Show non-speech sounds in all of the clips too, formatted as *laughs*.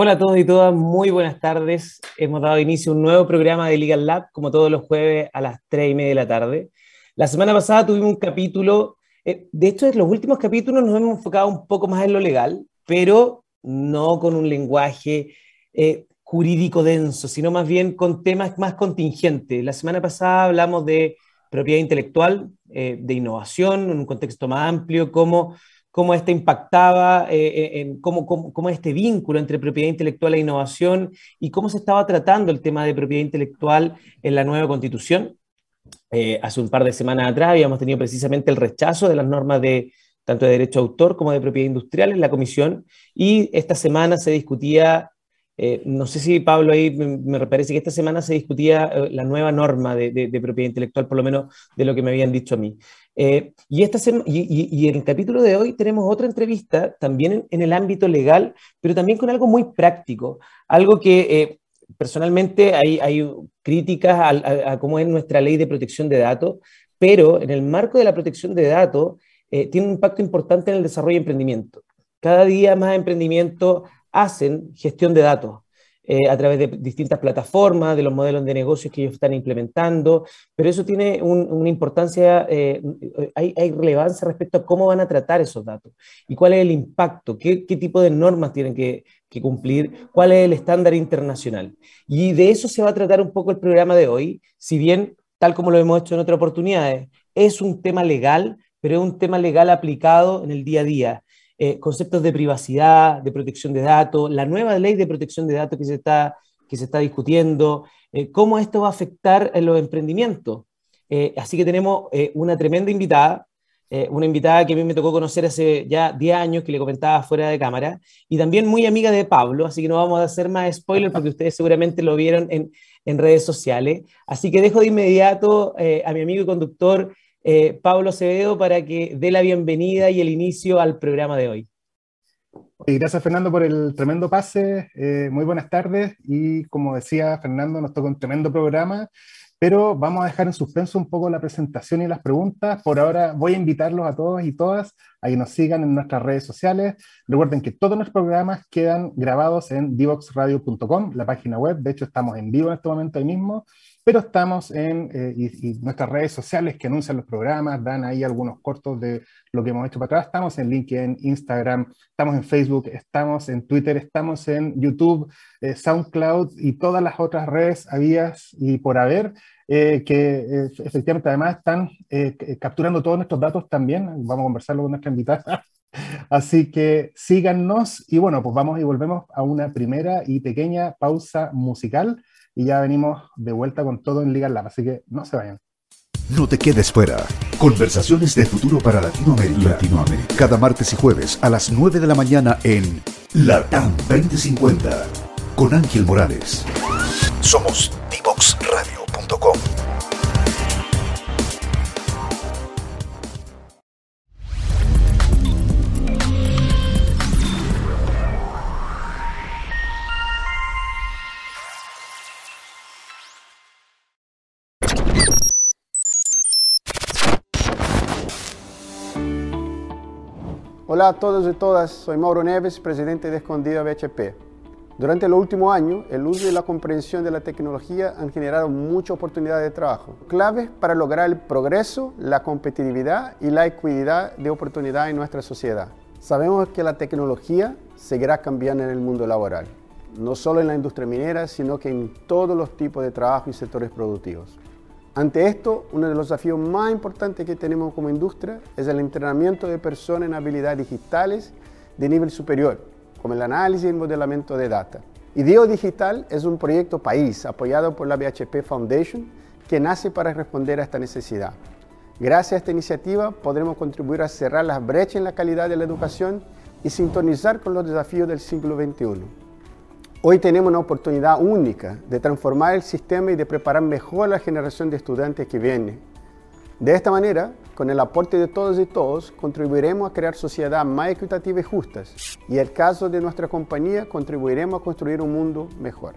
Hola a todos y todas, muy buenas tardes. Hemos dado inicio a un nuevo programa de Legal Lab, como todos los jueves a las 3 y media de la tarde. La semana pasada tuvimos un capítulo, eh, de hecho, en los últimos capítulos nos hemos enfocado un poco más en lo legal, pero no con un lenguaje eh, jurídico denso, sino más bien con temas más contingentes. La semana pasada hablamos de propiedad intelectual, eh, de innovación, en un contexto más amplio, cómo cómo este impactaba, eh, eh, en cómo, cómo, este vínculo entre propiedad intelectual e innovación y cómo se estaba tratando el tema de propiedad intelectual en la nueva constitución. Eh, hace un par de semanas atrás habíamos tenido precisamente el rechazo de las normas de tanto de derecho autor como de propiedad industrial en la comisión y esta semana se discutía eh, no sé si Pablo ahí me, parece que esta semana se discutía eh, la nueva norma de, propiedad intelectual, por lo menos de lo que me habían dicho a mí. Eh, y, esta y, en el capítulo de hoy tenemos otra entrevista también en, el ámbito legal, pero también con algo muy práctico, algo que personalmente hay, hay críticas a, cómo es nuestra ley de protección de datos, pero en el marco de la protección de datos tiene un impacto importante en el desarrollo de emprendimiento. Cada día más emprendimiento hacen gestión de datos eh, a través de distintas plataformas, de los modelos de negocios que ellos están implementando, pero eso tiene una importancia, eh, hay, relevancia respecto a cómo van a tratar esos datos y cuál es el impacto, qué, tipo de normas tienen que, que cumplir, cuál es el estándar internacional. Y de eso se va a tratar un poco el programa de hoy, si bien, tal como lo hemos hecho en otras oportunidades, es un tema legal, pero es un tema legal aplicado en el día a día eh, conceptos de privacidad, de protección de datos, la nueva ley de protección de datos que se está, que se está discutiendo, eh, cómo esto va a afectar los emprendimientos. Eh, así que tenemos una tremenda invitada, una invitada que a mí me tocó conocer hace ya 10 años, que le comentaba fuera de cámara, y también muy amiga de Pablo, así que no vamos a hacer más spoilers porque ustedes seguramente lo vieron en, en redes sociales. Así que dejo de inmediato a mi amigo y conductor eh, Pablo Acevedo para que dé la bienvenida y el inicio al programa de hoy. Gracias Fernando por el tremendo pase, eh, muy buenas tardes y como decía Fernando, nos toca un tremendo programa, pero vamos a dejar en suspenso un poco la presentación y las preguntas. Por ahora voy a invitarlos a todos y todas a que nos sigan en nuestras redes sociales. Recuerden que todos nuestros programas quedan grabados en divoxradio.com, la página web, de hecho estamos en vivo en este momento ahí mismo pero estamos en eh, y, nuestras redes sociales que anuncian los programas, dan ahí algunos cortos de lo que hemos hecho para atrás. Estamos en LinkedIn, Instagram, estamos en Facebook, estamos en Twitter, estamos en YouTube, eh, SoundCloud y todas las otras redes habías y por haber. Eh, que efectivamente además están capturando todos nuestros datos también. Vamos a conversarlo con nuestra invitada. *laughs* Así que síganos y bueno, pues vamos y volvemos a una primera y pequeña pausa musical y ya venimos de vuelta con todo en Liga Lab, así que no se vayan. No te quedes fuera. Conversaciones de futuro para Latinoamérica. Latinoamérica. Cada martes y jueves a las 9 de la mañana en LATAM 2050 con Ángel Morales. Somos divoxradio.com. Hola a todos y todas, soy Mauro Neves, presidente de Escondido BHP. Durante los últimos años, el uso y la comprensión de la tecnología han generado muchas oportunidades de trabajo, claves para lograr el progreso, la competitividad y la equidad de oportunidad en nuestra sociedad. Sabemos que la tecnología seguirá cambiando en el mundo laboral, no solo en la industria minera, sino que en todos los tipos de trabajo y sectores productivos. Ante esto, uno de los desafíos más importantes que tenemos como industria es el entrenamiento de personas en habilidades digitales de nivel superior, como el análisis y modelamiento de data. IDEO Digital es un proyecto país apoyado por la BHP Foundation que nace para responder a esta necesidad. Gracias a esta iniciativa podremos contribuir a cerrar las brechas en la calidad de la educación y sintonizar con los desafíos del siglo XXI. Hoy tenemos una oportunidad única de transformar el sistema y de preparar mejor la generación de estudiantes que viene. De esta manera, con el aporte de todos y todos, contribuiremos a crear sociedades más equitativas y justas. Y en el caso de nuestra compañía, contribuiremos a construir un mundo mejor.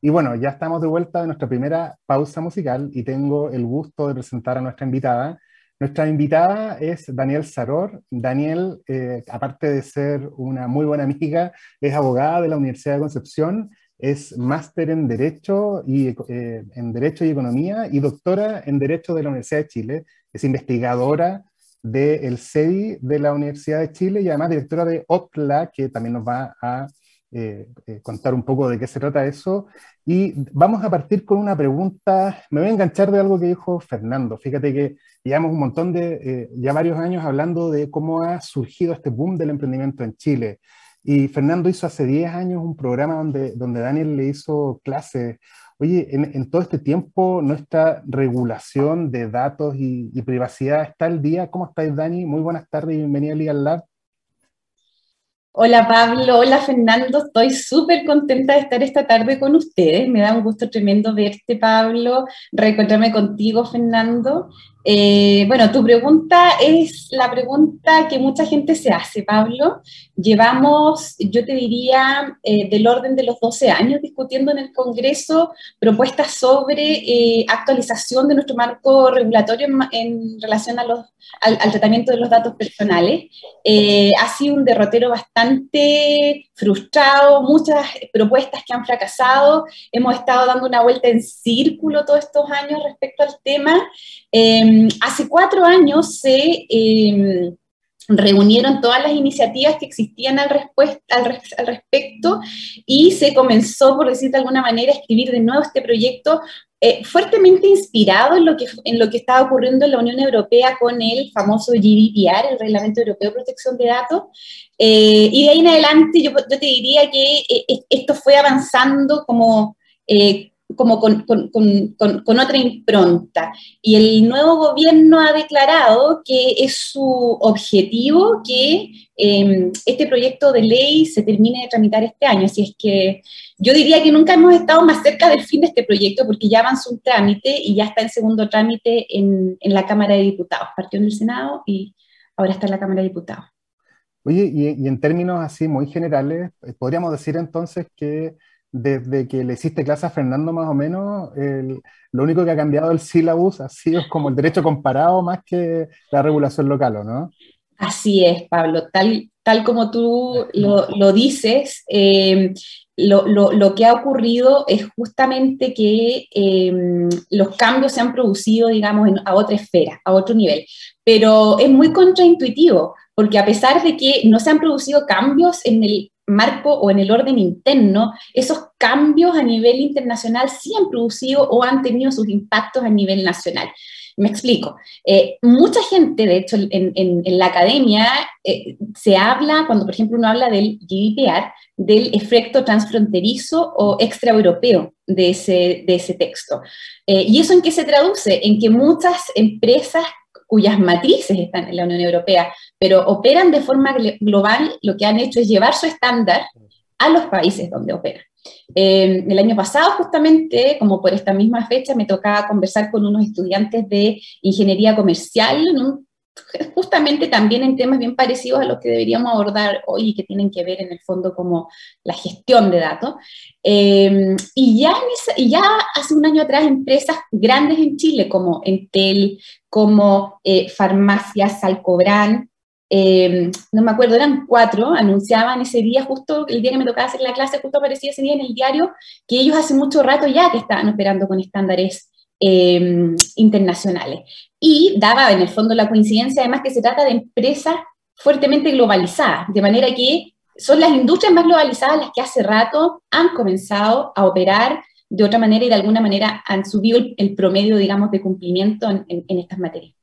Y bueno, ya estamos de vuelta de nuestra primera pausa musical y tengo el gusto de presentar a nuestra invitada. Nuestra invitada es Daniel Saror. Daniel, eh, aparte de ser una muy buena amiga, es abogada de la Universidad de Concepción, es máster en Derecho y, eh, en Derecho y Economía y doctora en Derecho de la Universidad de Chile. Es investigadora del CEDI de la Universidad de Chile y además directora de OCLA, que también nos va a eh, eh, contar un poco de qué se trata eso. Y vamos a partir con una pregunta, me voy a enganchar de algo que dijo Fernando. Fíjate que llevamos un montón de, eh, ya varios años hablando de cómo ha surgido este boom del emprendimiento en Chile. Y Fernando hizo hace 10 años un programa donde, donde Daniel le hizo clases. Oye, en, todo este tiempo nuestra regulación de datos y, y, privacidad está al día. ¿Cómo estáis, Dani? Muy buenas tardes y bienvenida a Legal Lab. Hola Pablo, hola Fernando, estoy súper contenta de estar esta tarde con ustedes. Me da un gusto tremendo verte, Pablo, reencontrarme contigo, Fernando. Eh, bueno, tu pregunta es la pregunta que mucha gente se hace, Pablo. Llevamos, yo te diría, eh, del orden de los 12 años discutiendo en el Congreso propuestas sobre eh, actualización de nuestro marco regulatorio en, relación al, tratamiento de los datos personales. ha sido un derrotero bastante frustrado, muchas propuestas que han fracasado. Hemos estado dando una vuelta en círculo todos estos años respecto al tema. Em, hace cuatro años se em, reunieron todas las iniciativas que existían al, respecto y se comenzó, por decir de alguna manera, a escribir de nuevo este proyecto eh, fuertemente inspirado en lo, que, estaba ocurriendo en la Unión Europea con el famoso GDPR, el Reglamento Europeo de Protección de Datos. Eh, y de ahí en adelante yo, yo te diría que eh, esto fue avanzando como como con, con, con, con, otra impronta. Y el nuevo gobierno ha declarado que es su objetivo que em, este proyecto de ley se termine de tramitar este año. Así es que yo diría que nunca hemos estado más cerca del fin de este proyecto porque ya avanzó un trámite y ya está en segundo trámite en, en la Cámara de Diputados. Partió en el Senado y ahora está en la Cámara de Diputados. Oye, y, y en términos así muy generales, podríamos decir entonces que desde que le hiciste clase a Fernando más o menos, lo único que ha cambiado el sílabus ha sido como el derecho comparado más que la regulación local, ¿o no? Así es, Pablo, tal, tal como tú lo, dices, eh, lo, que ha ocurrido es justamente que eh, los cambios se han producido, digamos, a otra esfera, a otro nivel, pero es muy contraintuitivo, porque a pesar de que no se han producido cambios en el marco o en el orden interno, esos cambios a nivel internacional sí han producido o han tenido sus impactos a nivel nacional. Me explico. Eh, mucha gente, de hecho, en, la academia eh, se habla, cuando por ejemplo uno habla del GDPR, del efecto transfronterizo o extraeuropeo de ese, de ese texto. Eh, ¿Y eso en qué se traduce? En que muchas empresas cuyas matrices están en la Unión Europea, pero operan de forma global, lo que han hecho es llevar su estándar a los países donde operan. Eh, el año pasado, justamente, como por esta misma fecha, me tocaba conversar con unos estudiantes de ingeniería comercial justamente también en temas bien parecidos a los que deberíamos abordar hoy y que tienen que ver en el fondo como la gestión de datos. Y, ya y ya hace un año atrás empresas grandes en Chile como Entel, como eh, Farmacias Salcobran, eh, no me acuerdo, eran cuatro, anunciaban ese día, justo el día que me tocaba hacer la clase, justo aparecía ese día en el diario, que ellos hace mucho rato ya que estaban operando con estándares Em, internacionales. Y daba en el fondo la coincidencia además que se trata de empresas fuertemente globalizadas, de manera que son las industrias más globalizadas las que hace rato han comenzado a operar de otra manera y de alguna manera han subido el, promedio, digamos, de cumplimiento en, estas materias.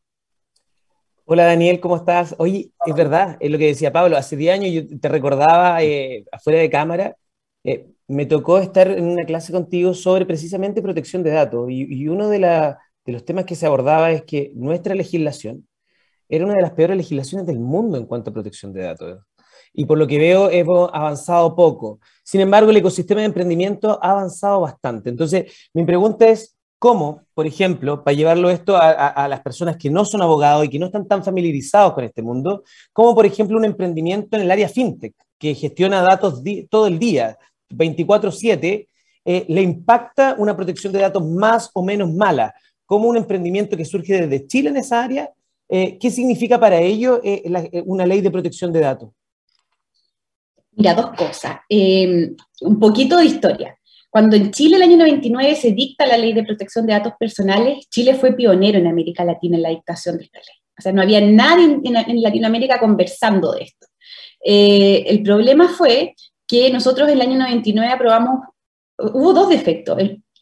Hola Daniel, ¿cómo estás? Oye, es verdad, es lo que decía Pablo, hace 10 años yo te recordaba eh, afuera de cámara, eh, me tocó estar en una clase contigo sobre precisamente protección de datos y, de, de los temas que se abordaba es que nuestra legislación era una de las peores legislaciones del mundo en cuanto a protección de datos. Y por lo que veo, hemos avanzado poco. Sin embargo, el ecosistema de emprendimiento ha avanzado bastante. Entonces, mi pregunta es, ¿cómo, por ejemplo, para llevarlo esto a, las personas que no son abogados y que no están tan familiarizados con este mundo, cómo, por ejemplo, un emprendimiento en el área fintech, que gestiona datos todo el día, 24/7, eh, le impacta una protección de datos más o menos mala? ¿Cómo un emprendimiento que surge desde Chile en esa área eh, ¿Qué significa para ello eh, una ley de protección de datos? Mira, dos cosas. un poquito de historia. Cuando en Chile el año 99 se dicta la ley de protección de datos personales, Chile fue pionero en América Latina en la dictación de esta ley. O sea, no había nadie en, Latinoamérica conversando de esto. el problema fue que nosotros en el año 99 aprobamos, hubo dos defectos,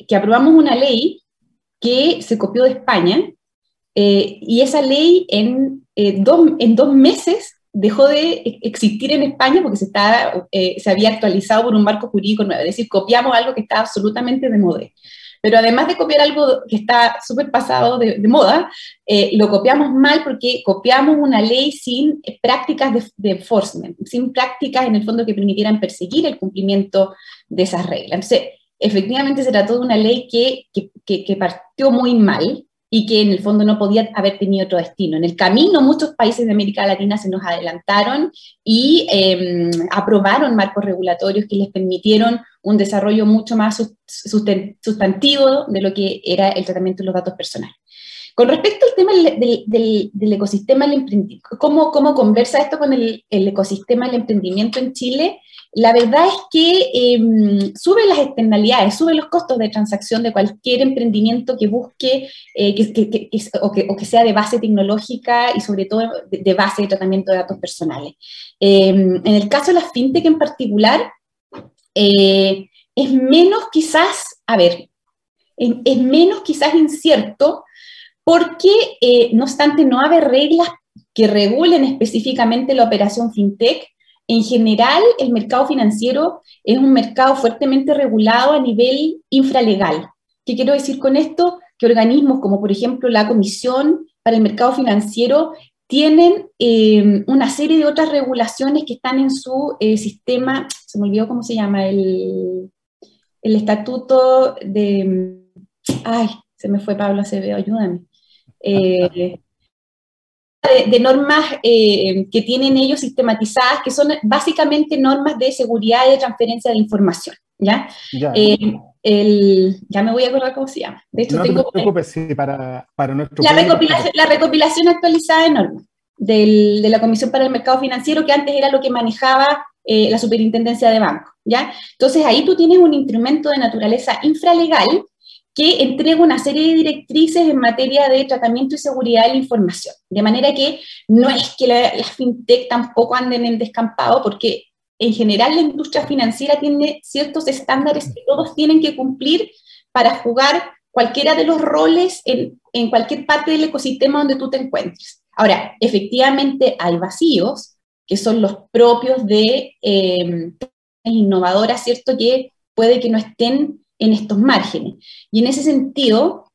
que aprobamos una ley que se copió de España, eh, y esa ley en, eh, dos, en dos meses dejó de existir en España porque se, estaba, eh, se había actualizado por un marco jurídico nuevo. Es decir, copiamos algo que estaba absolutamente de moda. Pero además de copiar algo que está súper pasado de, moda, lo copiamos mal porque copiamos una ley sin prácticas de, enforcement, sin prácticas en el fondo que permitieran perseguir el cumplimiento de esas reglas. Entonces, efectivamente se trató de una ley que, que partió muy mal, y que en el fondo no podía haber tenido otro destino. En el camino muchos países de América Latina se nos adelantaron y em, aprobaron marcos regulatorios que les permitieron un desarrollo mucho más sustantivo de lo que era el tratamiento de los datos personales. Con respecto al tema del, ecosistema del emprendimiento, ¿cómo, ¿cómo, conversa esto con el, ecosistema del emprendimiento en Chile? la verdad es que eh, suben las externalidades, suben los costos de transacción de cualquier emprendimiento que busque eh, o, que, sea de base tecnológica y sobre todo de, base de tratamiento de datos personales. Em, en el caso de la fintech en particular, eh, es menos quizás, a ver, es, menos quizás incierto porque, no obstante, no hay reglas que regulen específicamente la operación fintech, en general, el mercado financiero es un mercado fuertemente regulado a nivel infralegal. ¿Qué quiero decir con esto? Que organismos como por ejemplo la Comisión para el Mercado Financiero tienen eh, una serie de otras regulaciones que están en su eh, sistema, se me olvidó cómo se llama, el, el estatuto de... Ay, se me fue Pablo Acevedo, ayúdame. Eh, de, normas eh, que tienen ellos sistematizadas, que son básicamente normas de seguridad y de transferencia de información. ¿ya? Ya. Eh, el, ya me voy a acordar cómo se llama. De hecho, no tengo, te preocupes, sí, para, para nuestro la recopilación, la recopilación actualizada de normas del, de la Comisión para el Mercado Financiero, que antes era lo que manejaba eh, la Superintendencia de Banco. ¿ya? Entonces ahí tú tienes un instrumento de naturaleza infralegal que entrega una serie de directrices en materia de tratamiento y seguridad de la información. De manera que no es que las fintech tampoco anden en descampado, porque en general la industria financiera tiene ciertos estándares que todos tienen que cumplir para jugar cualquiera de los roles en, en cualquier parte del ecosistema donde tú te encuentres. Ahora, efectivamente hay vacíos que son los propios de eh, innovadoras, ¿cierto? Que puede que no estén en estos márgenes. Y en ese sentido,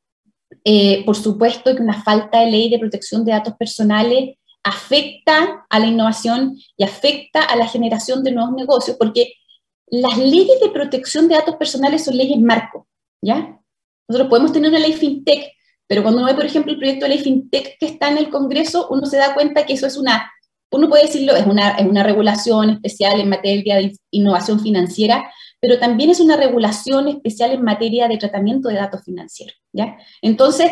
eh, por supuesto que una falta de ley de protección de datos personales afecta a la innovación y afecta a la generación de nuevos negocios, porque las leyes de protección de datos personales son leyes marco, ¿ya? Nosotros podemos tener una ley fintech, pero cuando uno ve, por ejemplo, el proyecto de ley fintech que está en el Congreso, uno se da cuenta que eso es una, uno puede decirlo, es una, es una regulación especial en materia de innovación financiera, pero también es una regulación especial en materia de tratamiento de datos financieros. ¿ya? Entonces,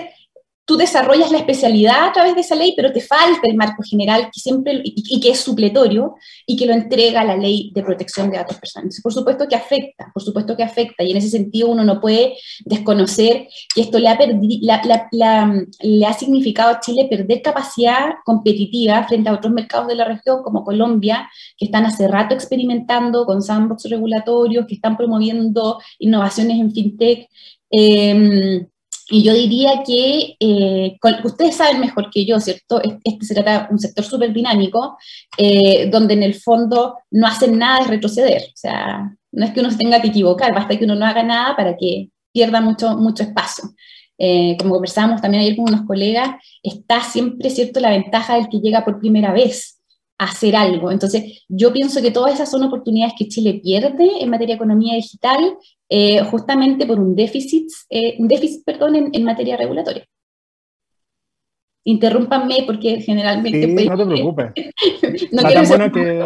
tú desarrollas la especialidad a través de esa ley, pero te falta el marco general que siempre, y, que es supletorio y que lo entrega la ley de protección de datos personales. Por supuesto que afecta, por supuesto que afecta, y en ese sentido uno no puede desconocer que esto le ha, significado a Chile perder capacidad competitiva frente a otros mercados de la región como Colombia, que están hace rato experimentando con sandbox regulatorios, que están promoviendo innovaciones en fintech. Eh, y yo diría que eh, ustedes saben mejor que yo, ¿cierto? Este se trata de un sector súper dinámico, eh, donde en el fondo no hacen nada de retroceder. O sea, no es que uno se tenga que equivocar, basta que uno no haga nada para que pierda mucho, mucho espacio. eh, como conversábamos también ayer con unos colegas, está siempre, ¿cierto?, la ventaja del que llega por primera vez hacer algo. Entonces, yo pienso que todas esas son oportunidades que Chile pierde en materia de economía digital, eh, justamente por un déficit, eh, un déficit perdón, en materia regulatoria interrúmpanme porque generalmente... Sí, no te preocupes. *laughs* no está, tan bueno que,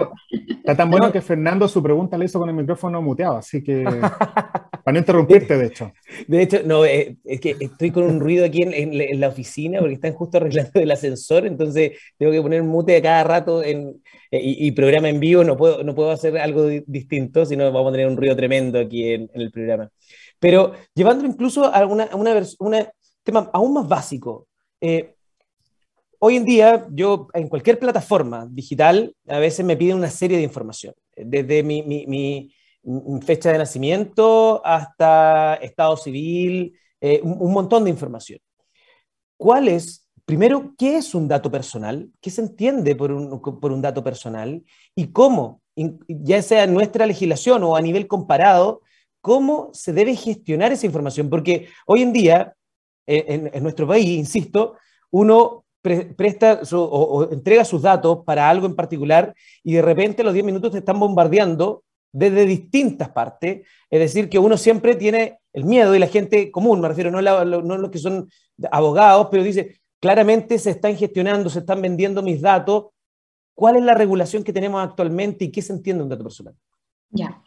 está tan bueno que Fernando su pregunta le hizo con el micrófono muteado, así que *laughs* para no interrumpirte, de hecho. De hecho, no, eh, es que estoy con un ruido aquí en, la oficina porque están justo arreglando el ascensor, entonces tengo que poner mute a cada rato en, eh, y, programa en vivo, no puedo, no puedo hacer algo distinto, sino vamos a tener un ruido tremendo aquí en, el programa. Pero llevándolo incluso a una, una, tema aún más básico, eh, hoy en día, yo en cualquier plataforma digital, a veces me piden una serie de información, desde mi, fecha de nacimiento hasta estado civil, eh, un, montón de información. ¿Cuál es, primero, qué es un dato personal? ¿Qué se entiende por un, por un dato personal? ¿Y cómo, ya sea en nuestra legislación o a nivel comparado, cómo se debe gestionar esa información? Porque hoy en día, en, en nuestro país, insisto, uno presta o, entrega sus datos para algo en particular y de repente los 10 minutos te están bombardeando desde distintas partes. Es decir, que uno siempre tiene el miedo y la gente común, me refiero, no, no los que son abogados, pero dice, claramente se están gestionando, se están vendiendo mis datos. ¿Cuál es la regulación que tenemos actualmente y qué se entiende un dato personal? Ya.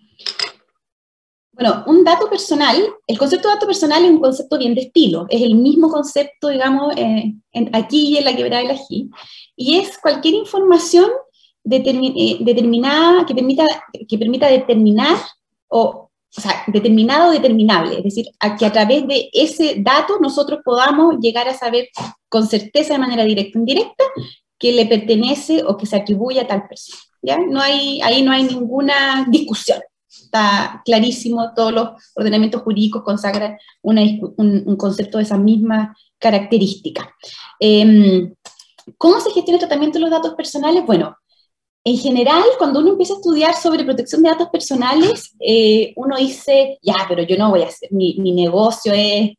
Bueno, un dato personal, el concepto de dato personal es un concepto bien de estilo, es el mismo concepto, digamos, eh, aquí y en la quebrada del ají, y es cualquier información eh, determinada que permita, que permita determinar o, o sea, determinado o determinable, es decir, a que a través de ese dato nosotros podamos llegar a saber con certeza de manera directa o indirecta que le pertenece o que se atribuye a tal persona. ¿ya? No hay, ahí no hay ninguna discusión está clarísimo, todos los ordenamientos jurídicos consagran un, concepto de esa misma característica. Em, ¿Cómo se gestiona el tratamiento de los datos personales? Bueno, en general, cuando uno empieza a estudiar sobre protección de datos personales, eh, uno dice, ya, pero yo no voy a hacer, mi, negocio es,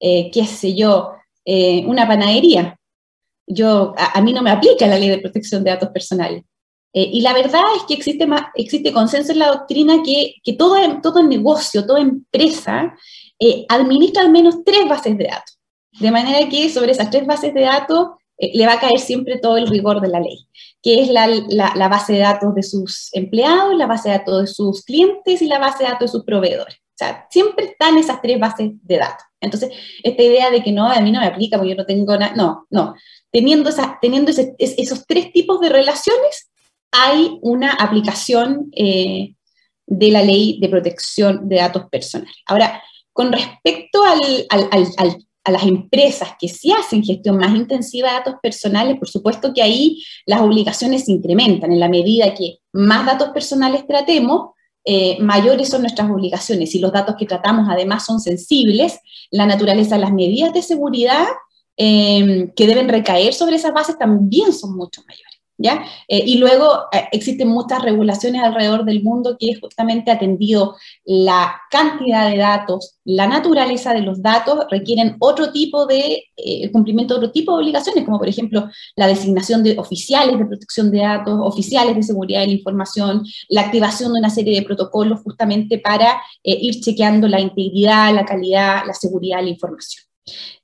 eh, qué sé yo, eh, una panadería. Yo, a, mí no me aplica la ley de protección de datos personales. Eh, y la verdad es que existe, más, existe consenso en la doctrina que, que todo, todo negocio, toda empresa eh, administra al menos tres bases de datos. De manera que sobre esas tres bases de datos eh, le va a caer siempre todo el rigor de la ley, que es la, la, base de datos de sus empleados, la base de datos de sus clientes y la base de datos de sus proveedores. O sea, siempre están esas tres bases de datos. Entonces, esta idea de que no, a mí no me aplica porque yo no tengo nada, no, no. Teniendo, esa, teniendo esos tres tipos de relaciones, hay una aplicación eh, de la ley de protección de datos personales. Ahora, con respecto a las empresas que sí hacen gestión más intensiva de datos personales, por supuesto que ahí las obligaciones se incrementan en la medida que más datos personales tratemos, eh, mayores son nuestras obligaciones. Si los datos que tratamos además son sensibles, la naturaleza de las medidas de seguridad eh, que deben recaer sobre esas bases también son mucho mayores. Eh, y luego eh, existen muchas regulaciones alrededor del mundo que justamente atendido la cantidad de datos, la naturaleza de los datos, requieren otro tipo de, eh, cumplimiento de otro tipo de obligaciones, como por ejemplo la designación de oficiales de protección de datos, oficiales de seguridad de la información, la activación de una serie de protocolos justamente para ir chequeando la integridad, la calidad, la seguridad de la información.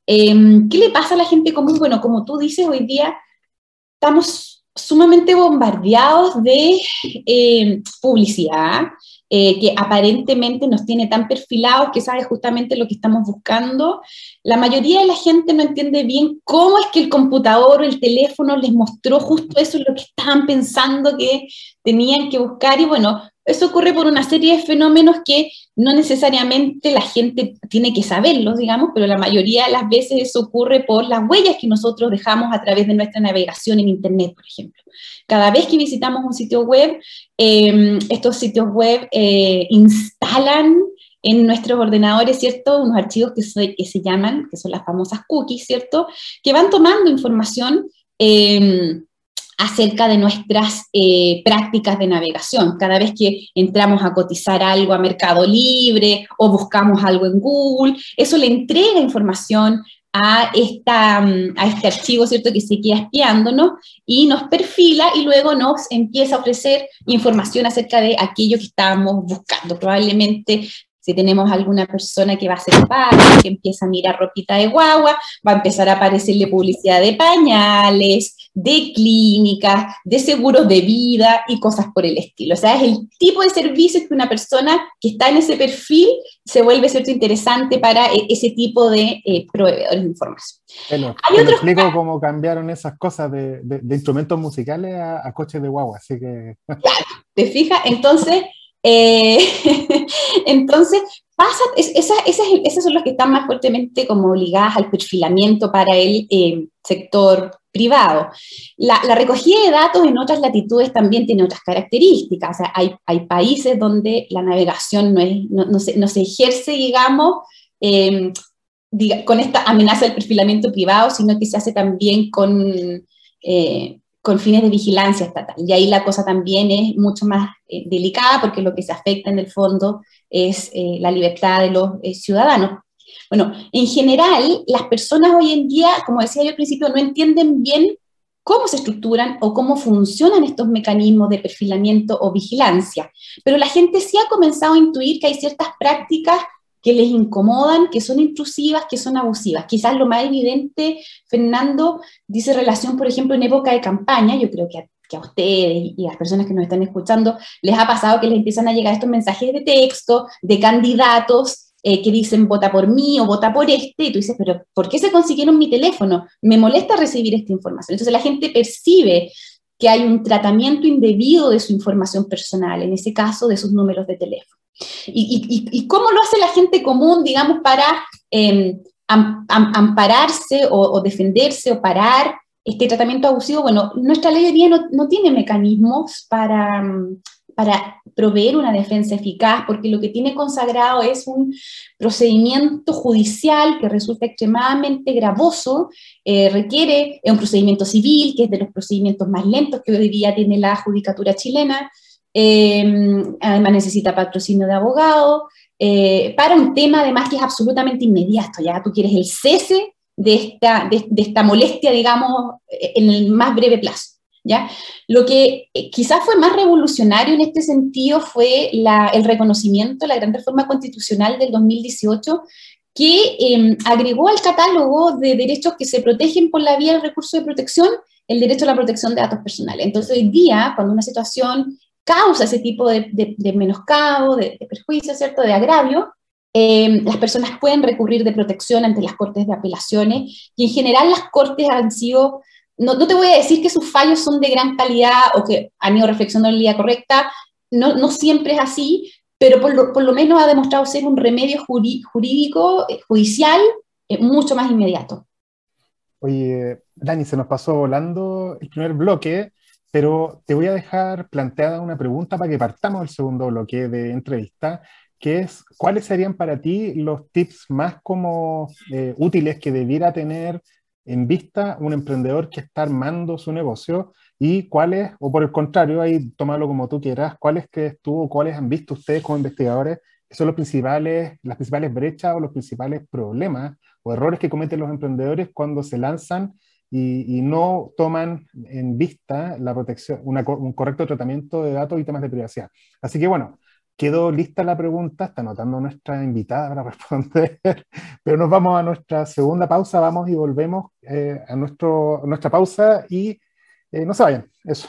Em, ¿Qué le pasa a la gente común? Bueno, como tú dices, hoy día estamos sumamente bombardeados de eh, publicidad, eh, que aparentemente nos tiene tan perfilados que sabe justamente lo que estamos buscando. La mayoría de la gente no entiende bien cómo es que el computador o el teléfono les mostró justo eso, lo que estaban pensando que tenían que buscar. Y bueno, eso ocurre por una serie de fenómenos que no necesariamente la gente tiene que saberlos, digamos, pero la mayoría de las veces eso ocurre por las huellas que nosotros dejamos a través de nuestra navegación en Internet, por ejemplo. Cada vez que visitamos un sitio web, em, estos sitios web eh, instalan en nuestros ordenadores, ¿cierto? Unos archivos que, que se llaman, que son las famosas cookies, ¿cierto? Que van tomando información. Eh, acerca de nuestras eh, prácticas de navegación. Cada vez que entramos a cotizar algo a Mercado Libre o buscamos algo en Google, eso le entrega información a, esta, mm, a este archivo, ¿cierto?, que se queda espiándonos y nos perfila y luego nos empieza a ofrecer información acerca de aquello que estábamos buscando. Probablemente si tenemos alguna persona que va a ser padre, que empieza a mirar ropita de guagua, va a empezar a aparecerle publicidad de pañales, de clínicas, de seguros de vida y cosas por el estilo. O sea, es el tipo de servicios que una persona que está en ese perfil se vuelve cierto interesante para e, ese tipo de eh, proveedores de información. Bueno, Hay otros... explico cómo cambiaron esas cosas de, instrumentos musicales a, coches de guagua, así que... ¿te fijas? Entonces... Eh, *laughs* entonces, pasa, esas, son las que están más fuertemente como obligadas al perfilamiento para el eh, sector privado. La, recogida de datos en otras latitudes también tiene otras características. O sea, hay, hay países donde la navegación no, es, no, se, ejerce, digamos, em, con esta amenaza del perfilamiento privado, sino que se hace también con, eh, con fines de vigilancia estatal. Y ahí la cosa también es mucho más eh, delicada porque lo que se afecta en el fondo es eh, la libertad de los eh, ciudadanos. Bueno, en general, las personas hoy en día, como decía yo al principio, no entienden bien cómo se estructuran o cómo funcionan estos mecanismos de perfilamiento o vigilancia. Pero la gente sí ha comenzado a intuir que hay ciertas prácticas que les incomodan, que son intrusivas, que son abusivas. Quizás lo más evidente, Fernando, dice relación, por ejemplo, en época de campaña, yo creo que a, ustedes y a las personas que nos están escuchando les ha pasado que les empiezan a llegar estos mensajes de texto de candidatos eh, que dicen vota por mí o vota por este, y tú dices, pero ¿por qué se consiguieron mi teléfono? Me molesta recibir esta información. Entonces la gente percibe que hay un tratamiento indebido de su información personal, en ese caso de sus números de teléfono. ¿Y, cómo lo hace la gente común, digamos, para em, ampararse o, defenderse o parar este tratamiento abusivo? Bueno, nuestra ley de día no, tiene mecanismos para, para proveer una defensa eficaz, porque lo que tiene consagrado es un procedimiento judicial que resulta extremadamente gravoso, eh, requiere un procedimiento civil, que es de los procedimientos más lentos que hoy día tiene la judicatura chilena, Em, además necesita patrocinio de abogado, eh, para un tema además que es absolutamente inmediato, ya tú quieres el cese de esta, de, esta molestia, digamos, en el más breve plazo. ¿Ya? Lo que eh, quizás fue más revolucionario en este sentido fue el reconocimiento, la gran reforma constitucional del 2018, que em, agregó al catálogo de derechos que se protegen por la vía del recurso de protección el derecho a la protección de datos personales. Entonces, hoy día, cuando una situación causa ese tipo de, de, menoscabo, de, perjuicio, ¿cierto?, de agravio, eh, las personas pueden recurrir de protección ante las cortes de apelaciones y en general las cortes han sido, no, te voy a decir que sus fallos son de gran calidad o que han ido reflexionando en la línea correcta, no, no siempre es así, pero por lo, por lo, menos ha demostrado ser un remedio jurídico, eh, judicial, eh, mucho más inmediato. Oye, Dani, se nos pasó volando el primer bloque pero te voy a dejar planteada una pregunta para que partamos el segundo bloque de entrevista, que es, ¿cuáles serían para ti los tips más como eh, útiles que debiera tener en vista un emprendedor que está armando su negocio y cuáles, o por el contrario, ahí tómalo como tú quieras, cuáles que tú cuáles han visto ustedes como investigadores que son los principales, las principales brechas o los principales problemas o errores que cometen los emprendedores cuando se lanzan y, no toman en vista la protección, un correcto tratamiento de datos y temas de privacidad. Así que bueno, quedó lista la pregunta, está anotando nuestra invitada para *laughs* responder, pero nos vamos a nuestra segunda pausa, vamos y volvemos eh, a, nuestro, nuestra pausa y eh, no se vayan, eso.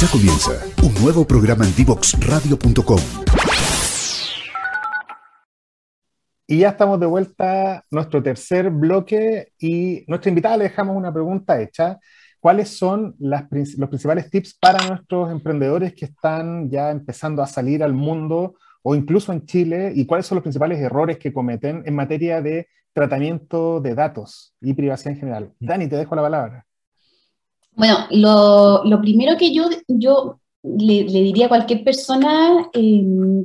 Ya comienza un nuevo programa en divoxradio.com. Y ya estamos de vuelta a nuestro tercer bloque y nuestra invitada le dejamos una pregunta hecha. ¿cuáles son las, los principales tips para nuestros emprendedores que están ya empezando a salir al mundo o incluso en Chile y cuáles son los principales errores que cometen en materia de tratamiento de datos y privacidad en general? Dani, te dejo la palabra. Bueno, lo, lo primero que yo, yo le, le, diría a cualquier persona eh,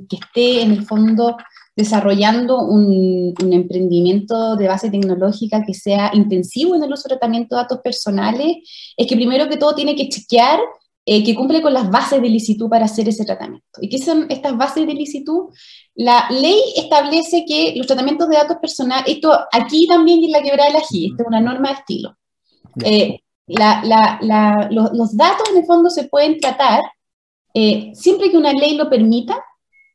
que esté en el fondo desarrollando un, un, emprendimiento de base tecnológica que sea intensivo en el uso de tratamiento de datos personales, es que primero que todo tiene que chequear eh, que cumple con las bases de licitud para hacer ese tratamiento. ¿Y qué son estas bases de licitud? La ley establece que los tratamientos de datos personales, esto aquí también en la quebrada de la GI, esta es una norma de estilo. Eh, la, la, los, los, datos en el fondo se pueden tratar eh, siempre que una ley lo permita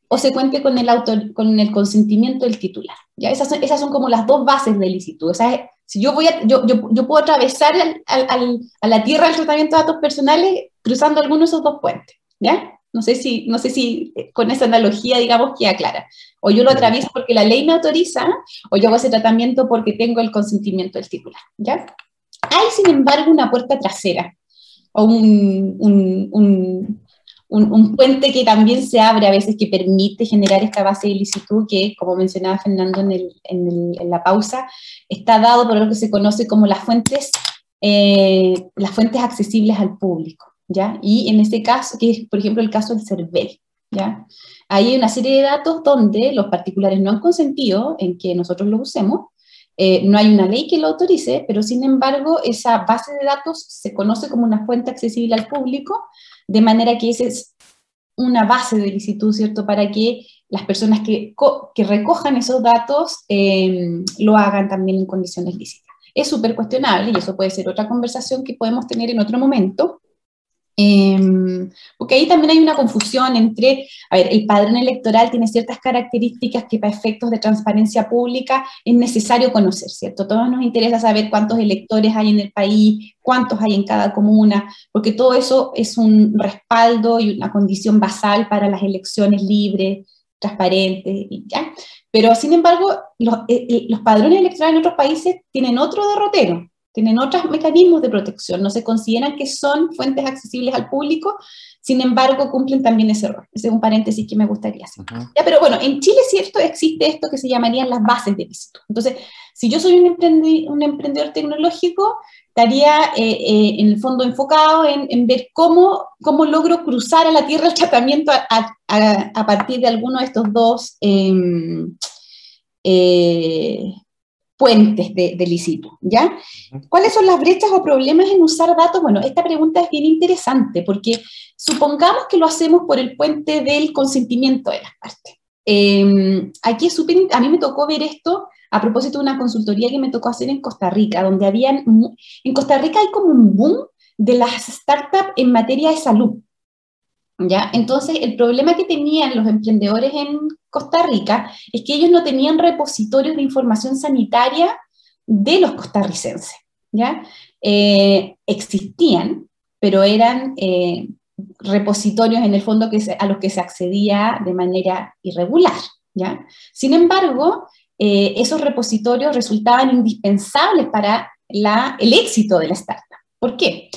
o se cuente con el, autor, con el consentimiento del titular. ¿ya? Esas, son, esas son como las dos bases de licitud. O sea, si yo, voy a, yo, yo, yo puedo atravesar al, al, a la tierra del tratamiento de datos personales cruzando alguno de esos dos puentes. ¿ya? No sé, si, no sé si eh, con esa analogía, digamos, queda clara. O yo lo atravieso porque la ley me autoriza, o yo hago ese tratamiento porque tengo el consentimiento del titular. ¿ya? Hay, sin embargo, una puerta trasera o un, un, un un, puente que también se abre a veces que permite generar esta base de licitud que, como mencionaba Fernando en, el, en, el, en la pausa, está dado por lo que se conoce como las fuentes, eh, las fuentes accesibles al público. ¿ya? Y en este caso, que es por ejemplo el caso del CERVEL, ¿ya? Ahí hay una serie de datos donde los particulares no han consentido en que nosotros lo usemos, eh, no hay una ley que lo autorice, pero sin embargo esa base de datos se conoce como una fuente accesible al público de manera que esa es una base de licitud, ¿cierto? Para que las personas que, recojan esos datos eh, lo hagan también en condiciones lícitas. Es súper cuestionable y eso puede ser otra conversación que podemos tener en otro momento, eh, porque ahí también hay una confusión entre, a ver, el padrón electoral tiene ciertas características que para efectos de transparencia pública es necesario conocer, ¿cierto? Todos nos interesa saber cuántos electores hay en el país, cuántos hay en cada comuna, porque todo eso es un respaldo y una condición basal para las elecciones libres, transparentes, ¿ya? Pero, sin embargo, los, eh, eh, los padrones electorales en otros países tienen otro derrotero, tienen otros mecanismos de protección, no se consideran que son fuentes accesibles al público, sin embargo cumplen también ese rol. Ese es un paréntesis que me gustaría hacer. Uh -huh. ya, pero bueno, en Chile cierto existe esto que se llamarían las bases de visito. Entonces, si yo soy un, emprendi un emprendedor tecnológico, estaría eh, eh, en el fondo enfocado en, en, ver cómo, cómo logro cruzar a la tierra el tratamiento a, a, a partir de alguno de estos dos em, eh, puentes de, de licito, ¿ya? ¿Cuáles son las brechas o problemas en usar datos? Bueno, esta pregunta es bien interesante porque supongamos que lo hacemos por el puente del consentimiento de las partes. Eh, aquí es a mí me tocó ver esto a propósito de una consultoría que me tocó hacer en Costa Rica, donde habían, en Costa Rica hay como un boom de las startups en materia de salud. ¿Ya? Entonces, el problema que tenían los emprendedores en Costa Rica es que ellos no tenían repositorios de información sanitaria de los costarricenses. ¿ya? Eh, existían, pero eran eh, repositorios en el fondo a los que se accedía de manera irregular. ¿ya? Sin embargo, eh, esos repositorios resultaban indispensables para el éxito de la startup. ¿Por qué?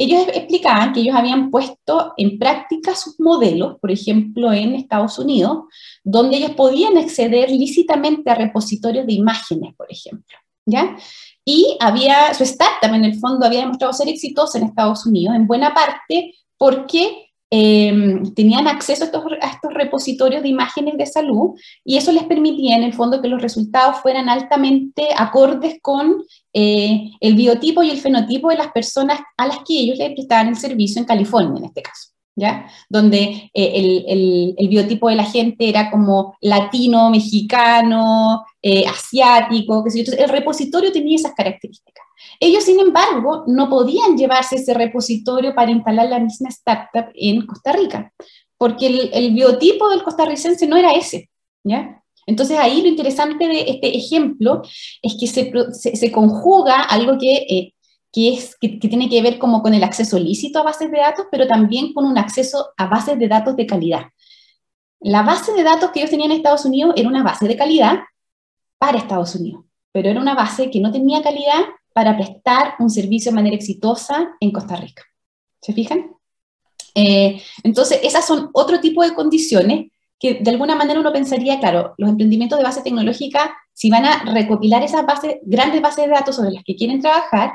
Ellos explicaban que ellos habían puesto en práctica sus modelos, por ejemplo, en Estados Unidos, donde ellos podían acceder lícitamente a repositorios de imágenes, por ejemplo, ¿ya? Y había, su startup en el fondo había demostrado ser exitosa en Estados Unidos, en buena parte porque eh, tenían acceso a estos, repositorios de imágenes de salud y eso les permitía en el fondo que los resultados fueran altamente acordes con eh, el biotipo y el fenotipo de las personas a las que ellos le prestaban el servicio en California en este caso. ¿Ya? Donde eh, el, el, biotipo de la gente era como latino, mexicano, eh, asiático, que sé yo. Entonces, el repositorio tenía esas características. Ellos, sin embargo, no podían llevarse ese repositorio para instalar la misma startup en Costa Rica, porque el, biotipo del costarricense no era ese, ¿ya? Entonces ahí lo interesante de este ejemplo es que se, conjuga algo que, eh, que, que, tiene que ver como con el acceso lícito a bases de datos, pero también con un acceso a bases de datos de calidad. La base de datos que ellos tenían en Estados Unidos era una base de calidad para Estados Unidos, pero era una base que no tenía calidad para prestar un servicio de manera exitosa en Costa Rica. ¿Se fijan? Eh, entonces, esas son otro tipo de condiciones que de alguna manera uno pensaría, claro, los emprendimientos de base tecnológica, si van a recopilar esas grandes bases de datos sobre las que quieren trabajar,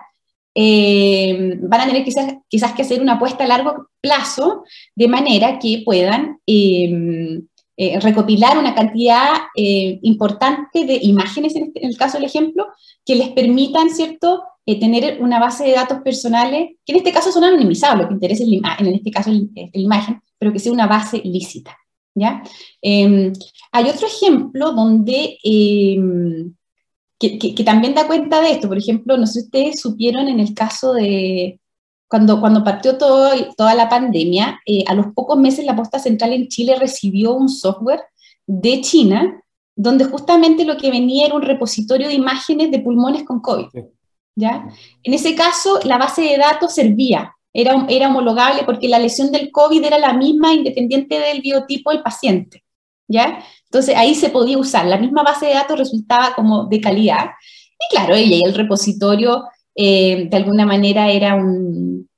eh, van a tener quizás, quizás que hacer una apuesta a largo plazo de manera que puedan eh, eh, recopilar una cantidad importante de imágenes, en, este, en, el caso del ejemplo, que les permitan, ¿cierto?, tener una base de datos personales, que en este caso son anonimizados, lo que interesa es en este caso la imagen, pero que sea una base lícita. ¿ya? Em, hay otro ejemplo donde em, que, también da cuenta de esto. Por ejemplo, no sé si ustedes supieron en el caso de cuando, cuando partió todo, toda la pandemia, eh, a los pocos meses la Posta Central en Chile recibió un software de China donde justamente lo que venía era un repositorio de imágenes de pulmones con COVID. ¿ya? En ese caso, la base de datos servía, era, era homologable porque la lesión del COVID era la misma independiente del biotipo del paciente. ¿ya? Entonces ahí se podía usar, la misma base de datos resultaba como de calidad. Y claro, ella y el repositorio eh, de alguna manera era un...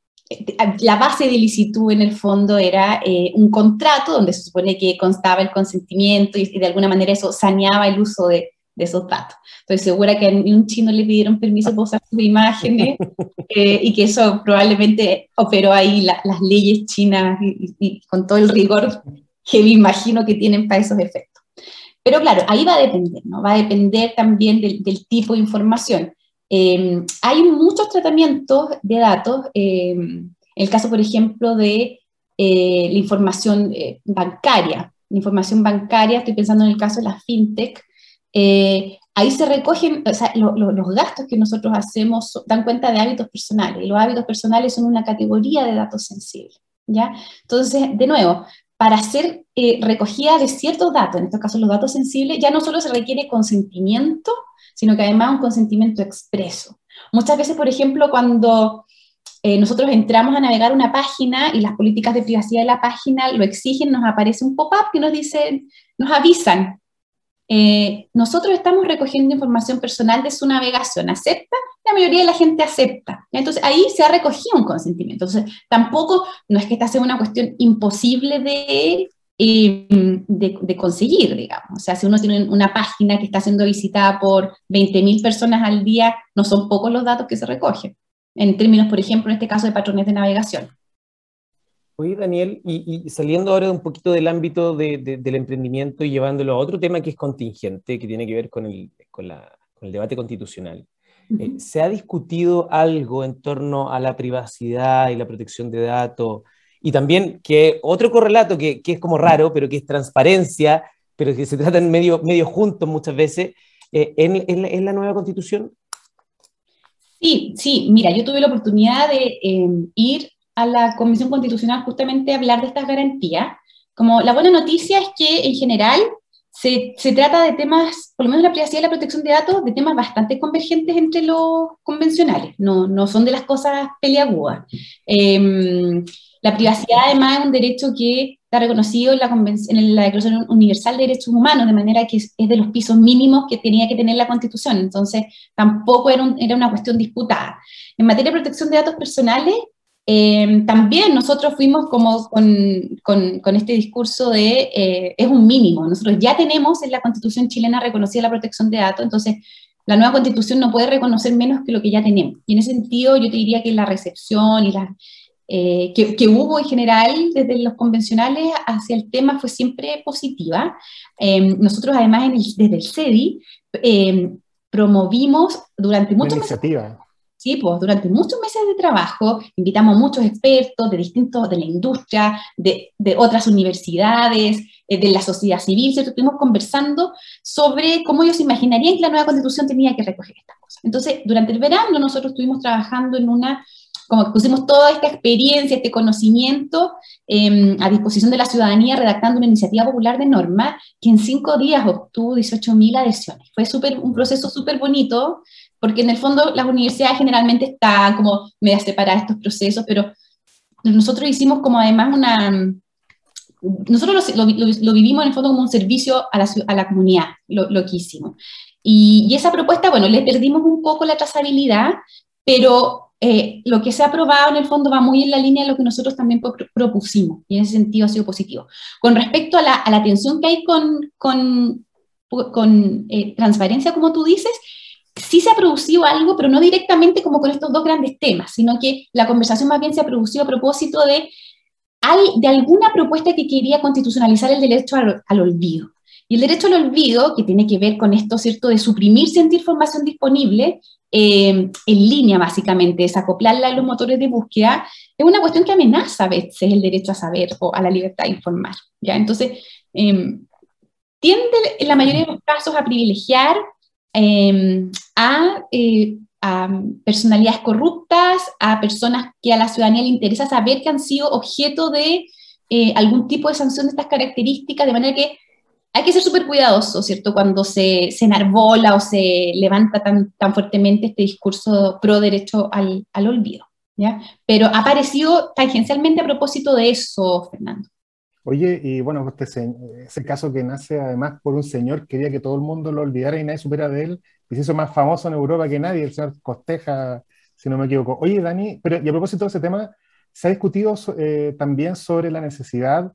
La base de licitud en el fondo era eh, un contrato donde se supone que constaba el consentimiento y, de alguna manera eso saneaba el uso de, de esos datos. Estoy segura que a un chino le pidieron permiso para usar sus imágenes *laughs* eh, y que eso probablemente operó ahí las leyes chinas y, con todo el rigor que me imagino que tienen para esos efectos. Pero claro, ahí va a depender, ¿no? Va a depender también del, tipo de información. Em, hay muchos tratamientos de datos, em, el caso, por ejemplo, de eh, la información eh, bancaria. La información bancaria, estoy pensando en el caso de la fintech, eh, ahí se recogen, o sea, los gastos que nosotros hacemos dan cuenta de hábitos personales, y los hábitos personales son una categoría de datos sensibles, ¿ya? Entonces, de nuevo, para hacer eh, recogida de ciertos datos, en este caso los datos sensibles, ya no solo se requiere consentimiento, sino que además un consentimiento expreso. Muchas veces, por ejemplo, cuando eh, nosotros entramos a navegar una página y las políticas de privacidad de la página lo exigen, nos aparece un pop-up que nos dice, nos avisan, eh, nosotros estamos recogiendo información personal de su navegación. ¿Acepta? La mayoría de la gente acepta. Entonces ahí se ha recogido un consentimiento. Entonces tampoco no es que esta sea una cuestión imposible de, eh, de, conseguir, digamos. O sea, si uno tiene una página que está siendo visitada por 20.000 personas al día, no son pocos los datos que se recogen. En términos, por ejemplo, en este caso de patrones de navegación. Oye, Daniel, y, saliendo ahora un poquito del ámbito del emprendimiento y llevándolo a otro tema que es contingente, que tiene que ver con el, con el debate constitucional. Eh, ¿Se ha discutido algo en torno a la privacidad y la protección de datos? Y también que otro correlato que, que es como raro, pero que es transparencia, pero que se tratan medio, medio juntos muchas veces, eh, ¿en, en, la, nueva constitución? Sí, sí, mira, yo tuve la oportunidad de eh, ir a la Comisión Constitucional justamente hablar de estas garantías. Como la buena noticia es que en general se, se, trata de temas, por lo menos la privacidad y la protección de datos, de temas bastante convergentes entre los convencionales, no, no son de las cosas peliagudas. Em, la privacidad además es un derecho que está reconocido en la, en la, Declaración Universal de Derechos Humanos, de manera que es, de los pisos mínimos que tenía que tener la Constitución, entonces tampoco era, era una cuestión disputada. En materia de protección de datos personales, Em, también nosotros fuimos como con, con, este discurso de eh, es un mínimo. Nosotros ya tenemos en la constitución chilena reconocida la protección de datos, entonces la nueva constitución no puede reconocer menos que lo que ya tenemos. Y en ese sentido yo te diría que la recepción y la, eh, que, que, hubo en general desde los convencionales hacia el tema fue siempre positiva. Em, nosotros además desde el CEDI em, promovimos durante muchos meses Sí, pues durante muchos meses de trabajo invitamos a muchos expertos de distintos, de la industria, de, de otras universidades, eh, de la sociedad civil, ¿cierto? Estuvimos conversando sobre cómo ellos imaginarían que la nueva constitución tenía que recoger estas cosas. Entonces, durante el verano nosotros estuvimos trabajando en una, como que pusimos toda esta experiencia, este conocimiento em, a disposición de la ciudadanía redactando una iniciativa popular de norma que en cinco días obtuvo 18.000 adhesiones. Fue super, un proceso súper bonito, porque en el fondo las universidades generalmente están como medio separadas estos procesos, pero nosotros hicimos como además una... Nosotros lo, lo, vivimos en el fondo como un servicio a la, a la comunidad, lo, lo, que hicimos. Y, esa propuesta, bueno, le perdimos un poco la trazabilidad, pero eh, lo que se ha aprobado en el fondo va muy en la línea de lo que nosotros también propusimos, y en ese sentido ha sido positivo. Con respecto a la, a la tensión que hay con, con, con eh, transparencia, como tú dices, sí se ha producido algo, pero no directamente como con estos dos grandes temas, sino que la conversación más bien se ha producido a propósito de, de alguna propuesta que quería constitucionalizar el derecho al olvido. Y el derecho al olvido, que tiene que ver con esto, ¿cierto?, de suprimir sentir información disponible eh, en línea, básicamente, desacoplarla a los motores de búsqueda, es una cuestión que amenaza a veces el derecho a saber o a la libertad de informar, ¿ya? Entonces, em, tiende en la mayoría de los casos a privilegiar em, a, eh, a, personalidades corruptas, a personas que a la ciudadanía le interesa saber que han sido objeto de eh, algún tipo de sanción de estas características, de manera que hay que ser súper cuidadoso, ¿cierto? Cuando se, se, enarbola o se levanta tan, tan fuertemente este discurso pro derecho al, al olvido, ¿ya? Pero ha aparecido tangencialmente a propósito de eso, Fernando. Oye, y bueno, este, ese caso que nace además por un señor que quería que todo el mundo lo olvidara y nadie supiera de él, y se hizo más famoso en Europa que nadie, el señor Costeja, si no me equivoco. Oye, Dani, pero y a propósito de ese tema, se ha discutido eh, también sobre la necesidad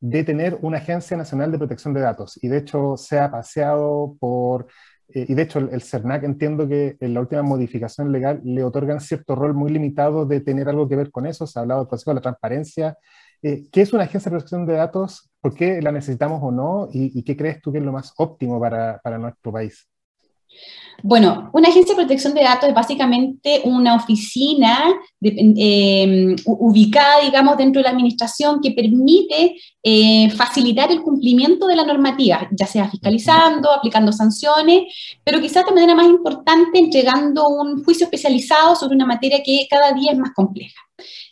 de tener una Agencia Nacional de Protección de Datos. Y de hecho se ha paseado por, eh, y de hecho el, CERNAC entiendo que en la última modificación legal le otorgan cierto rol muy limitado de tener algo que ver con eso. Se ha hablado del Consejo de la Transparencia. Eh, ¿Qué es una Agencia de Protección de Datos? ¿Por qué la necesitamos o no? ¿Y, qué crees tú que es lo más óptimo para, para nuestro país? Bueno, una agencia de protección de datos es básicamente una oficina em, ubicada, digamos, dentro de la administración que permite eh, facilitar el cumplimiento de la normativa, ya sea fiscalizando, aplicando sanciones, pero quizás de manera más importante entregando un juicio especializado sobre una materia que cada día es más compleja.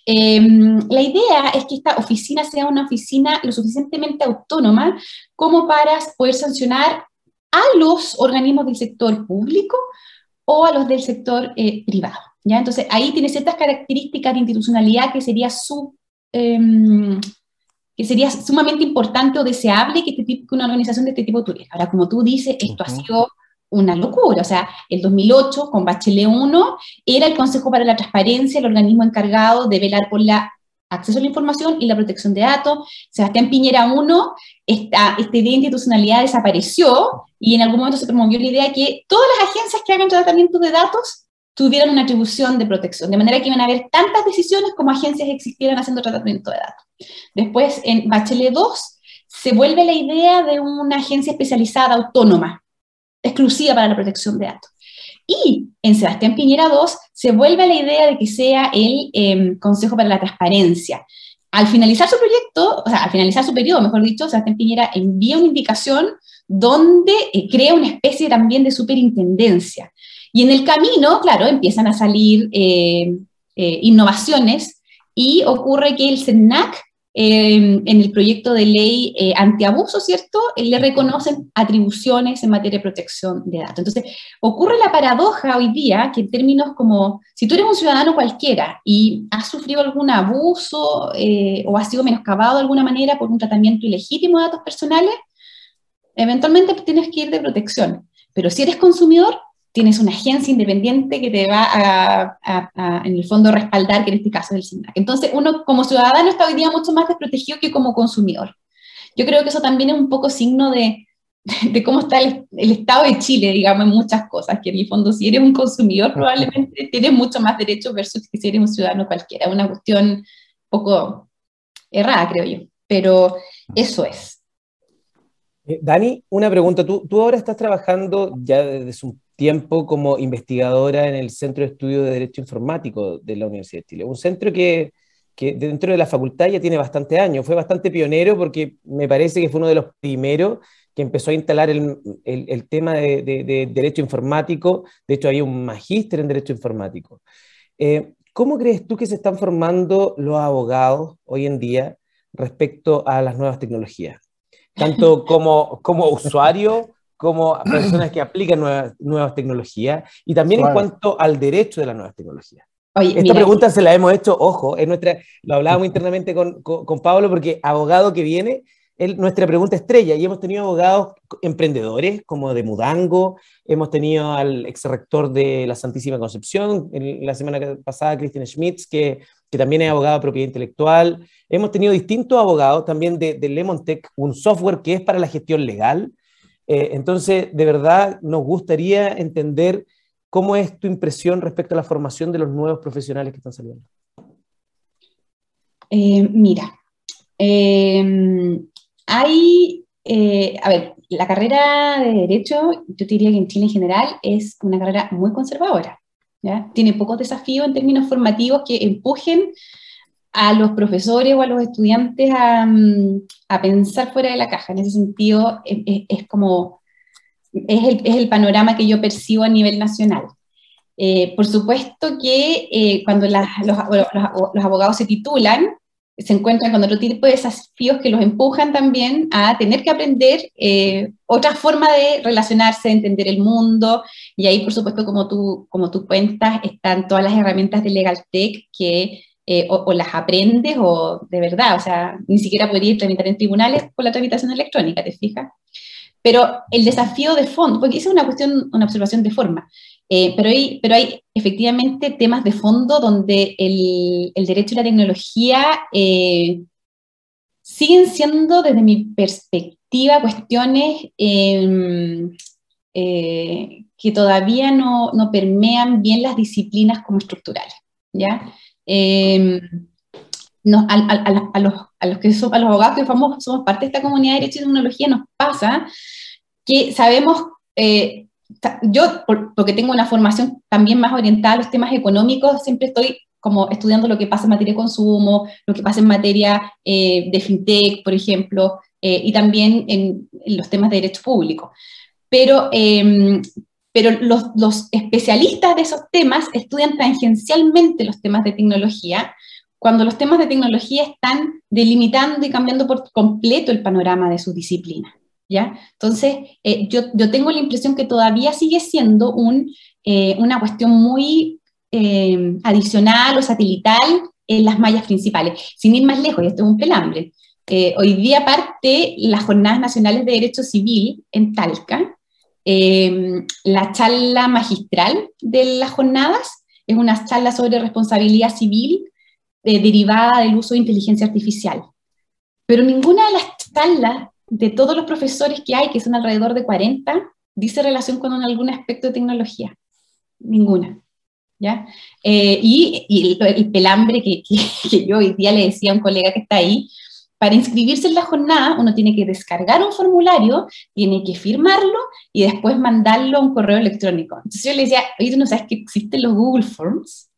Em, la idea es que esta oficina sea una oficina lo suficientemente autónoma como para poder sancionar a los organismos del sector público o a los del sector eh, privado. ¿ya? Entonces, ahí tiene ciertas características de institucionalidad que sería, su, em, que sería sumamente importante o deseable que, este tipo, que una organización de este tipo tuviera. Ahora, como tú dices, esto ha sido una locura. O sea, el 2008, con Bachelet 1, era el Consejo para la Transparencia, el organismo encargado de velar por la acceso a la información y la protección de datos. Sebastián Piñera 1, esta, esta idea de institucionalidad desapareció y en algún momento se promovió la idea de que todas las agencias que hagan tratamiento de datos tuvieran una atribución de protección, de manera que iban a haber tantas decisiones como agencias existieran haciendo tratamiento de datos. Después, en Bachelet 2, se vuelve la idea de una agencia especializada autónoma, exclusiva para la protección de datos. Y en Sebastián Piñera 2 se vuelve la idea de que sea el em, Consejo para la Transparencia. Al finalizar su proyecto, o sea, al finalizar su periodo, mejor dicho, Sebastián Piñera envía una indicación donde eh, crea una especie también de superintendencia. Y en el camino, claro, empiezan a salir eh, eh, innovaciones y ocurre que el CENAC en el proyecto de ley eh, antiabuso, ¿cierto? Le reconocen atribuciones en materia de protección de datos. Entonces, ocurre la paradoja hoy día que en términos como, si tú eres un ciudadano cualquiera y has sufrido algún abuso eh, o has sido menoscabado de alguna manera por un tratamiento ilegítimo de datos personales, eventualmente tienes que ir de protección. Pero si eres consumidor, tienes una agencia independiente que te va a, en el fondo, respaldar, que en este caso es el SINAC. Entonces, uno como ciudadano está hoy día mucho más desprotegido que como consumidor. Yo creo que eso también es un poco signo de, *laughs* de cómo está el, Estado de Chile, digamos, en muchas cosas, que en el fondo si eres un consumidor probablemente tienes mucho más derechos versus que si eres un ciudadano cualquiera. Una cuestión un poco errada, creo yo, pero eso es. Eh, Dani, una pregunta. Tú, tú ahora estás trabajando ya desde un tiempo como investigadora en el Centro de Estudio de Derecho Informático de la Universidad de Chile. Un centro que, que dentro de la facultad ya tiene bastante años. Fue bastante pionero porque me parece que fue uno de los primeros que empezó a instalar el, el, tema de, de, derecho informático. De hecho, hay un magíster en derecho informático. Eh, ¿Cómo crees tú que se están formando los abogados hoy en día respecto a las nuevas tecnologías? Tanto como, como usuario como personas que aplican nuevas, nuevas tecnologías y también en cuanto al derecho de las nuevas tecnologías. Esta pregunta se la hemos hecho, ojo, es nuestra, lo hablábamos internamente con, con, Pablo porque abogado que viene nuestra pregunta estrella y hemos tenido abogados emprendedores como de Mudango, hemos tenido al ex rector de la Santísima Concepción, la semana pasada Christian Schmitz, que, que, también es abogado de propiedad intelectual, hemos tenido distintos abogados también de, de Lemontech, un software que es para la gestión legal. Eh, entonces, de verdad, nos gustaría entender cómo es tu impresión respecto a la formación de los nuevos profesionales que están saliendo. Eh, mira, eh, hay, eh, a ver, la carrera de Derecho, yo diría que en Chile en general es una carrera muy conservadora. Tiene pocos desafíos en términos formativos que empujen a los profesores o a los estudiantes a, mm, a pensar fuera de la caja. En ese sentido, es, como, es el, es el, panorama que yo percibo a nivel nacional. Eh, por supuesto que eh, cuando los, los, los abogados se titulan, se encuentran con otro tipo de desafíos que los empujan también a tener que aprender eh, otra forma de relacionarse, de entender el mundo, y ahí, por supuesto, como tú, como tú cuentas, están todas las herramientas de Legal Tech que eh, o, las aprendes o de verdad, o sea, ni siquiera podrías tramitar en tribunales con la tramitación electrónica, ¿te fijas? Pero el desafío de fondo, porque esa es una cuestión, una observación de forma, eh, pero, hay, pero hay efectivamente temas de fondo donde el, el derecho y la tecnología eh, siguen siendo, desde mi perspectiva, cuestiones em, eh, que todavía no, no, permean bien las disciplinas como estructurales. ¿ya? A, los, abogados que somos, somos parte de esta comunidad de Derecho y Tecnología nos pasa que sabemos yo, porque tengo una formación también más orientada a los temas económicos, siempre estoy como estudiando lo que pasa en materia de consumo, lo que pasa en materia eh, de fintech, por ejemplo, eh, y también en, los temas de derecho público. Pero, em, pero los, especialistas de esos temas estudian tangencialmente los temas de tecnología, cuando los temas de tecnología están delimitando y cambiando por completo el panorama de su disciplina. ¿ya? Entonces, eh, yo, tengo la impresión que todavía sigue siendo eh, una cuestión muy eh, adicional o satelital en las mallas principales. Sin ir más lejos, y esto es un pelambre. hoy día parte las Jornadas Nacionales de Derecho Civil en Talca. La charla magistral de las jornadas es una charla sobre responsabilidad civil derivada del uso de inteligencia artificial. Pero ninguna de las charlas de todos los profesores que hay, que son alrededor de 40, dice relación con algún aspecto de tecnología. Ninguna. ¿ya? Eh, y, el, pelambre que, *laughs* que, yo hoy día le decía a un colega que está ahí, para inscribirse en la jornada uno tiene que descargar un formulario, tiene que firmarlo y después mandarlo a un correo electrónico. Entonces yo le decía, oye, ¿tú no sabes que existen los Google Forms?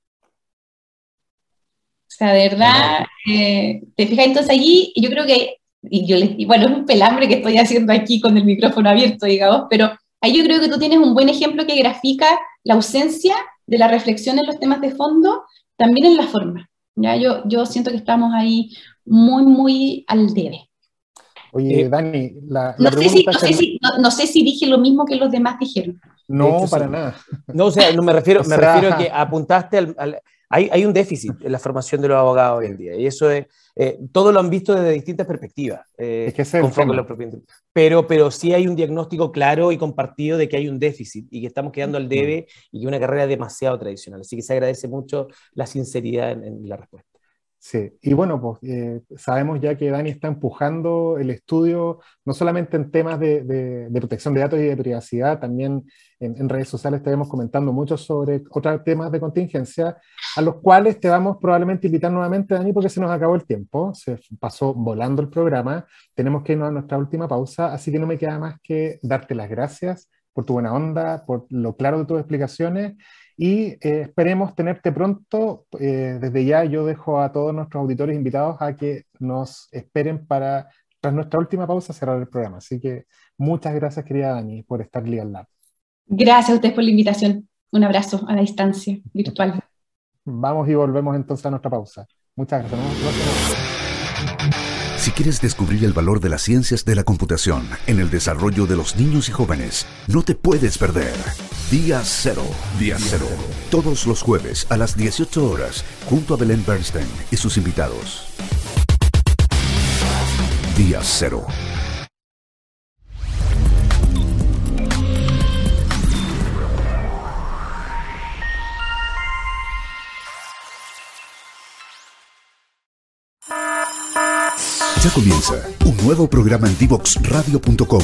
O sea, de verdad, eh, te fijas, entonces allí yo creo que y yo les, bueno, es un pelambre que estoy haciendo aquí con el micrófono abierto, digamos, pero ahí yo creo que tú tienes un buen ejemplo que grafica la ausencia de la reflexión en los temas de fondo, también en la forma. ¿ya? Yo, yo siento que estamos ahí muy, muy al debe. Oye, eh, Dani, la, no, sé si, no, sé si, dije lo mismo que los demás dijeron. No, para nada. No, o sea, no me refiero, me *laughs* refiero a que apuntaste al hay, hay, un déficit en la formación de los abogados hoy en día, y eso es, eh, todo lo han visto desde distintas perspectivas. Eh, es que es pero, pero sí hay un diagnóstico claro y compartido de que hay un déficit y que estamos quedando al debe y que una carrera demasiado tradicional. Así que se agradece mucho la sinceridad en la respuesta. Sí, y bueno, pues eh, sabemos ya que Dani está empujando el estudio, no solamente en temas de, protección de datos y de privacidad, también en, redes sociales estaremos comentando mucho sobre otros temas de contingencia, a los cuales te vamos probablemente a invitar nuevamente, Dani, porque se nos acabó el tiempo, se pasó volando el programa, tenemos que irnos a nuestra última pausa, así que no me queda más que darte las gracias por tu buena onda, por lo claro de tus explicaciones y eh, esperemos tenerte pronto. Eh, desde ya yo dejo a todos nuestros auditores invitados a que nos esperen para, tras nuestra última pausa, cerrar el programa. Así que muchas gracias, querida Dani, por estar Legal Lab. Gracias a ustedes por la invitación. Un abrazo a la distancia virtual. Vamos y volvemos entonces a nuestra pausa. Muchas gracias. Si quieres descubrir el valor de las ciencias de la computación en el desarrollo de los niños y jóvenes, no te puedes perder. Día Cero. Día Cero. Todos los jueves a las 18 horas, junto a Belén Bernstein y sus invitados. Día Cero. Ya comienza un nuevo programa en divoxradio.com.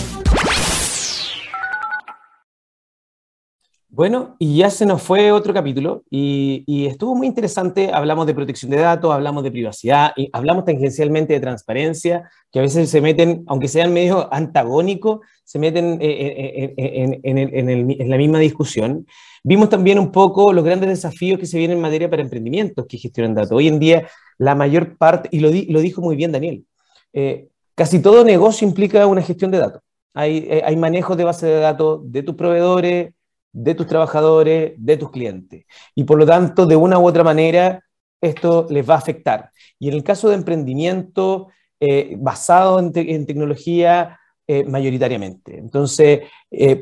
Bueno, y ya se nos fue otro capítulo y, estuvo muy interesante. Hablamos de protección de datos, hablamos de privacidad, y hablamos tangencialmente de transparencia, que a veces se meten, aunque sean medio antagónicos, se meten eh, eh, en, la misma discusión. Vimos también un poco los grandes desafíos que se vienen en materia para emprendimientos que gestionan datos. Hoy en día, la mayor parte, y lo, dijo muy bien Daniel, eh, casi todo negocio implica una gestión de datos. Hay, eh, hay manejo de base de datos de tus proveedores, de tus trabajadores, de tus clientes. Y por lo tanto, de una u otra manera, esto les va a afectar. Y en el caso de emprendimiento eh, basado en, tecnología, mayoritariamente. Entonces,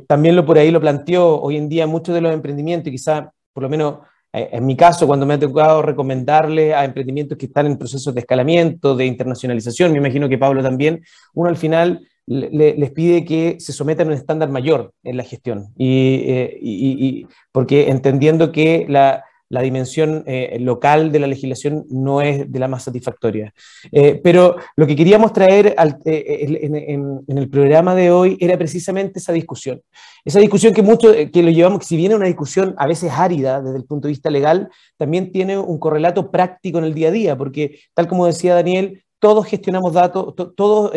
también lo por ahí lo planteó hoy en día muchos de los emprendimientos, y quizá por lo menos eh, en mi caso, cuando me ha tocado recomendarle a emprendimientos que están en procesos de escalamiento, de internacionalización, me imagino que Pablo también, uno al final les pide que se sometan a un estándar mayor en la gestión, y, eh, porque entendiendo que la, la dimensión eh, local de la legislación no es de la más satisfactoria. Eh, pero lo que queríamos traer en, el programa de hoy era precisamente esa discusión. Esa discusión que mucho, que lo llevamos, que si viene una discusión a veces árida desde el punto de vista legal, también tiene un correlato práctico en el día a día, porque tal como decía Daniel, todos gestionamos datos, todos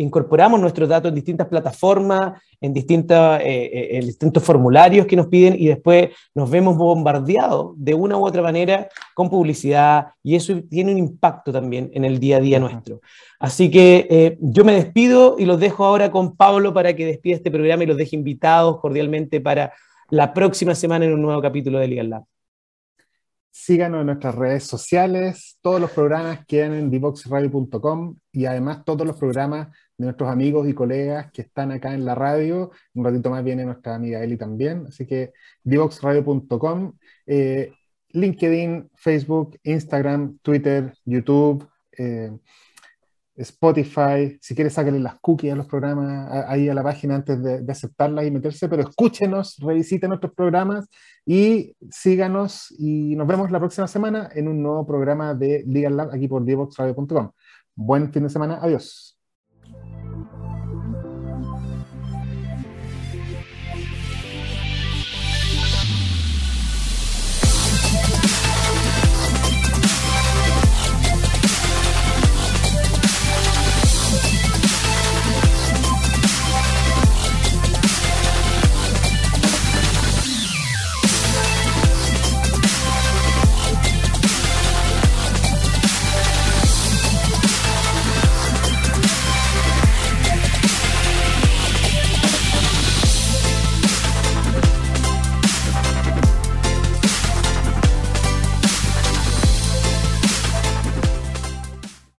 incorporamos nuestros datos en distintas plataformas, en, distintas, eh, eh, en distintos formularios que nos piden y después nos vemos bombardeados de una u otra manera con publicidad y eso tiene un impacto también en el día a día nuestro. Así que eh, yo me despido y los dejo ahora con Pablo para que despida este programa y los deje invitados cordialmente para la próxima semana en un nuevo capítulo de Legal Lab. Síganos en nuestras redes sociales, todos los programas quedan en divoxradio.com y además todos los programas de nuestros amigos y colegas que están acá en la radio. Un ratito más viene nuestra amiga Eli también, así que divoxradio.com, eh, LinkedIn, Facebook, Instagram, Twitter, YouTube. Eh, Spotify, si quieres sáquenle las cookies a los programas ahí a la página antes de, de, aceptarlas y meterse, pero escúchenos, revisiten nuestros programas y síganos y nos vemos la próxima semana en un nuevo programa de Legal Lab aquí por divoxradio.com. Buen fin de semana, adiós.